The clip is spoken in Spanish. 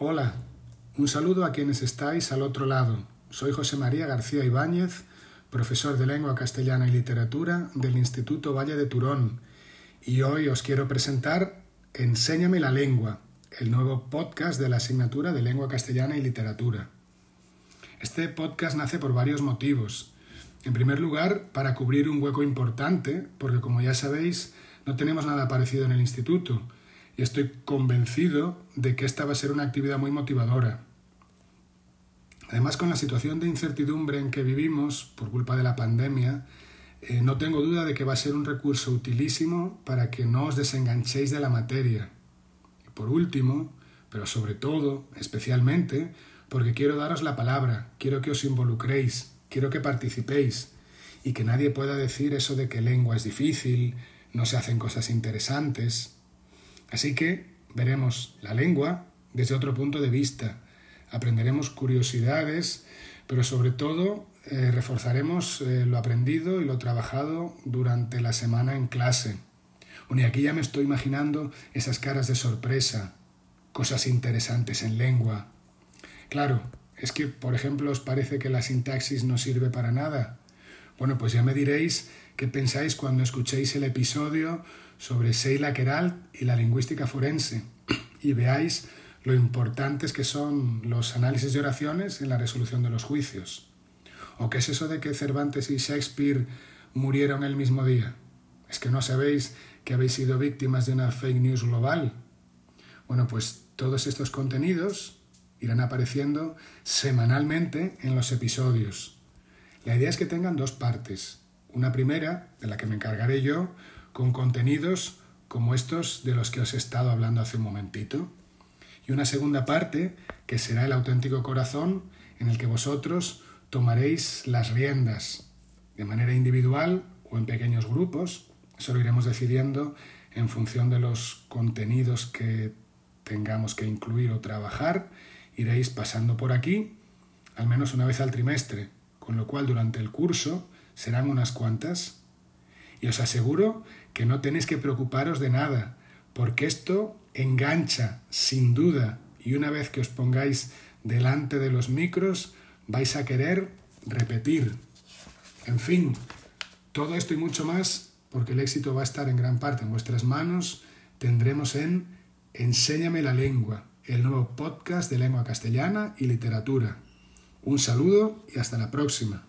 Hola, un saludo a quienes estáis al otro lado. Soy José María García Ibáñez, profesor de lengua castellana y literatura del Instituto Valle de Turón, y hoy os quiero presentar Enséñame la lengua, el nuevo podcast de la asignatura de lengua castellana y literatura. Este podcast nace por varios motivos. En primer lugar, para cubrir un hueco importante, porque como ya sabéis, no tenemos nada parecido en el instituto, y estoy convencido de que esta va a ser una actividad muy motivadora. Además, con la situación de incertidumbre en que vivimos por culpa de la pandemia, eh, no tengo duda de que va a ser un recurso utilísimo para que no os desenganchéis de la materia. Y por último, pero sobre todo, especialmente, porque quiero daros la palabra, quiero que os involucréis, quiero que participéis y que nadie pueda decir eso de que lengua es difícil, no se hacen cosas interesantes. Así que veremos la lengua desde otro punto de vista, aprenderemos curiosidades, pero sobre todo eh, reforzaremos eh, lo aprendido y lo trabajado durante la semana en clase. Y aquí ya me estoy imaginando esas caras de sorpresa, cosas interesantes en lengua. Claro, es que, por ejemplo, os parece que la sintaxis no sirve para nada. Bueno, pues ya me diréis qué pensáis cuando escuchéis el episodio sobre Sheila Queralt y la lingüística forense y veáis lo importantes que son los análisis de oraciones en la resolución de los juicios. ¿O qué es eso de que Cervantes y Shakespeare murieron el mismo día? ¿Es que no sabéis que habéis sido víctimas de una fake news global? Bueno, pues todos estos contenidos irán apareciendo semanalmente en los episodios. La idea es que tengan dos partes. Una primera, de la que me encargaré yo, con contenidos como estos de los que os he estado hablando hace un momentito. Y una segunda parte, que será el auténtico corazón, en el que vosotros tomaréis las riendas, de manera individual o en pequeños grupos. Eso lo iremos decidiendo en función de los contenidos que tengamos que incluir o trabajar. Iréis pasando por aquí al menos una vez al trimestre, con lo cual durante el curso serán unas cuantas. Y os aseguro que no tenéis que preocuparos de nada, porque esto engancha sin duda y una vez que os pongáis delante de los micros vais a querer repetir. En fin, todo esto y mucho más, porque el éxito va a estar en gran parte en vuestras manos, tendremos en Enséñame la lengua, el nuevo podcast de lengua castellana y literatura. Un saludo y hasta la próxima.